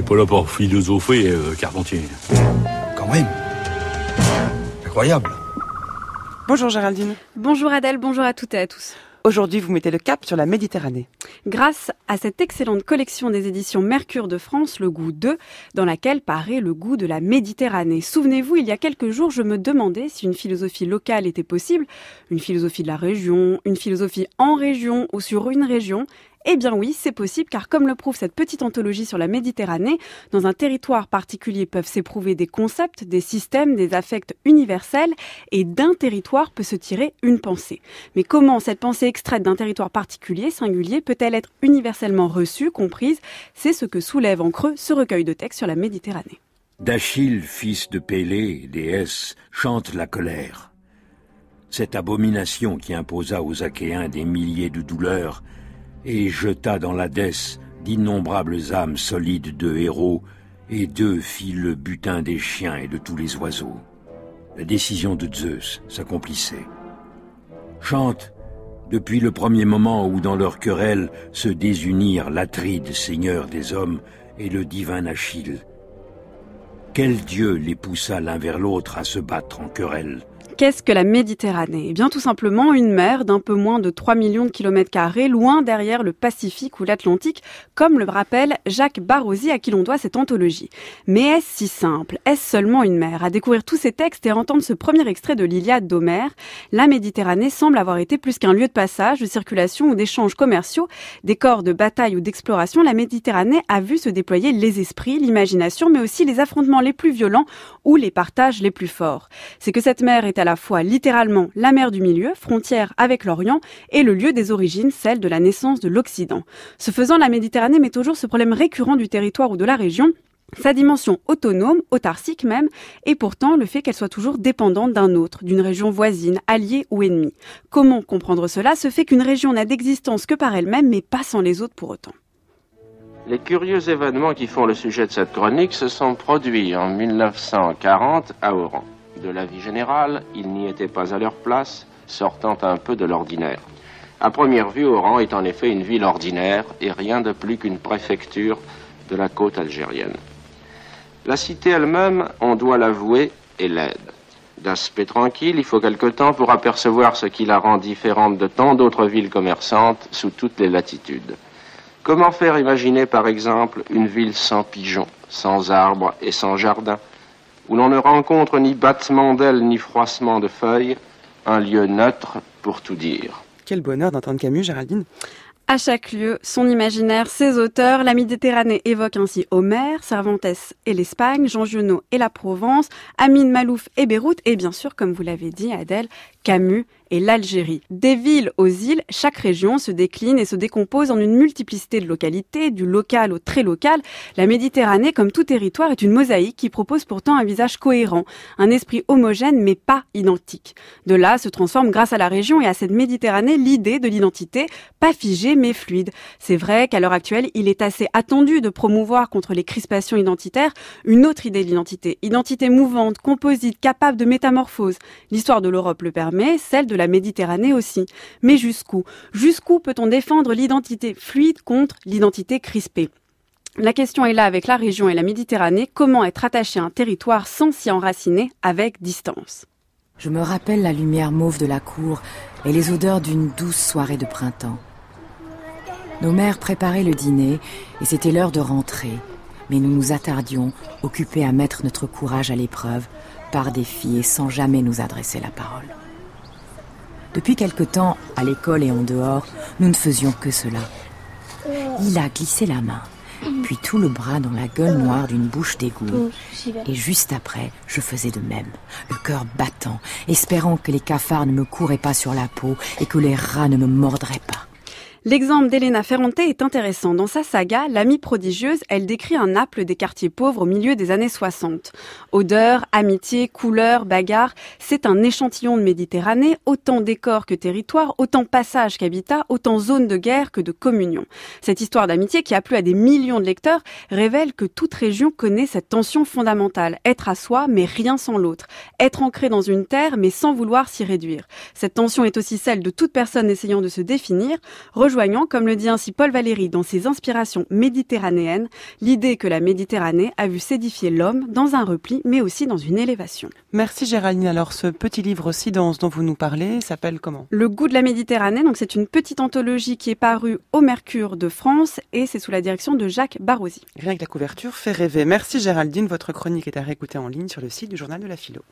n'est pas là pour philosopher, euh, Carpentier. Quand même. Incroyable. Bonjour Géraldine. Bonjour Adèle, bonjour à toutes et à tous. Aujourd'hui, vous mettez le cap sur la Méditerranée. Grâce à cette excellente collection des éditions Mercure de France, le goût 2, dans laquelle paraît le goût de la Méditerranée. Souvenez-vous, il y a quelques jours, je me demandais si une philosophie locale était possible, une philosophie de la région, une philosophie en région ou sur une région. Eh bien oui, c'est possible car comme le prouve cette petite anthologie sur la Méditerranée, dans un territoire particulier peuvent s'éprouver des concepts, des systèmes, des affects universels et d'un territoire peut se tirer une pensée. Mais comment cette pensée extraite d'un territoire particulier, singulier, peut-elle être universellement reçue, comprise? C'est ce que soulève en creux ce recueil de textes sur la Méditerranée. D'Achille, fils de Pélée, déesse, chante la colère. Cette abomination qui imposa aux Achéens des milliers de douleurs et jeta dans l'Hadès d'innombrables âmes solides de héros, et d'eux fit le butin des chiens et de tous les oiseaux. La décision de Zeus s'accomplissait. Chante, depuis le premier moment où dans leur querelle se désunirent l'Atride, seigneur des hommes, et le divin Achille. Quel dieu les poussa l'un vers l'autre à se battre en querelle? Qu'est-ce que la Méditerranée? Eh bien tout simplement une mer d'un peu moins de 3 millions de kilomètres carrés, loin derrière le Pacifique ou l'Atlantique, comme le rappelle Jacques Barrosi à qui l'on doit cette anthologie. Mais est-ce si simple? Est-ce seulement une mer? À découvrir tous ces textes et entendre ce premier extrait de l'Iliade d'Homère, la Méditerranée semble avoir été plus qu'un lieu de passage, de circulation ou d'échanges commerciaux, des corps de bataille ou d'exploration. La Méditerranée a vu se déployer les esprits, l'imagination, mais aussi les affrontements les plus violents ou les partages les plus forts. C'est que cette mer est à la fois littéralement la mer du milieu, frontière avec l'Orient, et le lieu des origines, celle de la naissance de l'Occident. Ce faisant, la Méditerranée met toujours ce problème récurrent du territoire ou de la région, sa dimension autonome, autarcique même, et pourtant le fait qu'elle soit toujours dépendante d'un autre, d'une région voisine, alliée ou ennemie. Comment comprendre cela Ce fait qu'une région n'a d'existence que par elle-même, mais pas sans les autres pour autant. Les curieux événements qui font le sujet de cette chronique se sont produits en 1940 à Oran de la vie générale, ils n'y étaient pas à leur place, sortant un peu de l'ordinaire. À première vue, Oran est en effet une ville ordinaire et rien de plus qu'une préfecture de la côte algérienne. La cité elle-même, on doit l'avouer, est laide. D'aspect tranquille, il faut quelque temps pour apercevoir ce qui la rend différente de tant d'autres villes commerçantes sous toutes les latitudes. Comment faire imaginer, par exemple, une ville sans pigeons, sans arbres et sans jardins? Où l'on ne rencontre ni battement d'ailes ni froissement de feuilles, un lieu neutre pour tout dire. Quel bonheur d'entendre Camus, Géraldine. À chaque lieu, son imaginaire, ses auteurs, la Méditerranée évoque ainsi Homère, Cervantes et l'Espagne, Jean Giono et la Provence, Amine Malouf et Beyrouth, et bien sûr, comme vous l'avez dit, Adèle, Camus et l'Algérie. Des villes aux îles, chaque région se décline et se décompose en une multiplicité de localités, du local au très local. La Méditerranée, comme tout territoire, est une mosaïque qui propose pourtant un visage cohérent, un esprit homogène mais pas identique. De là se transforme grâce à la région et à cette Méditerranée l'idée de l'identité, pas figée mais fluide. C'est vrai qu'à l'heure actuelle, il est assez attendu de promouvoir contre les crispations identitaires une autre idée de l'identité. Identité mouvante, composite, capable de métamorphose. L'histoire de l'Europe le permet, celle de la Méditerranée aussi. Mais jusqu'où? Jusqu'où peut-on défendre l'identité fluide contre l'identité crispée? La question est là avec la région et la Méditerranée, comment être attaché à un territoire sans s'y enraciner avec distance? Je me rappelle la lumière mauve de la cour et les odeurs d'une douce soirée de printemps. Nos mères préparaient le dîner et c'était l'heure de rentrer, mais nous nous attardions, occupés à mettre notre courage à l'épreuve, par défi et sans jamais nous adresser la parole. Depuis quelque temps, à l'école et en dehors, nous ne faisions que cela. Il a glissé la main, puis tout le bras dans la gueule noire d'une bouche d'égout. Et juste après, je faisais de même, le cœur battant, espérant que les cafards ne me couraient pas sur la peau et que les rats ne me mordraient pas. L'exemple d'Elena Ferrante est intéressant. Dans sa saga, L'amie prodigieuse, elle décrit un Naples des quartiers pauvres au milieu des années 60. Odeur, amitié, couleur, bagarre, c'est un échantillon de Méditerranée, autant décor que territoire, autant passage qu'habitat, autant zone de guerre que de communion. Cette histoire d'amitié qui a plu à des millions de lecteurs révèle que toute région connaît cette tension fondamentale. Être à soi, mais rien sans l'autre. Être ancré dans une terre, mais sans vouloir s'y réduire. Cette tension est aussi celle de toute personne essayant de se définir rejoignant, comme le dit ainsi Paul Valéry dans ses inspirations méditerranéennes, l'idée que la Méditerranée a vu s'édifier l'homme dans un repli, mais aussi dans une élévation. Merci Géraldine. Alors ce petit livre si dense dont vous nous parlez s'appelle comment? Le goût de la Méditerranée, donc c'est une petite anthologie qui est parue au Mercure de France et c'est sous la direction de Jacques Barrosi. Rien que la couverture fait rêver. Merci Géraldine, votre chronique est à réécouter en ligne sur le site du journal de la philo.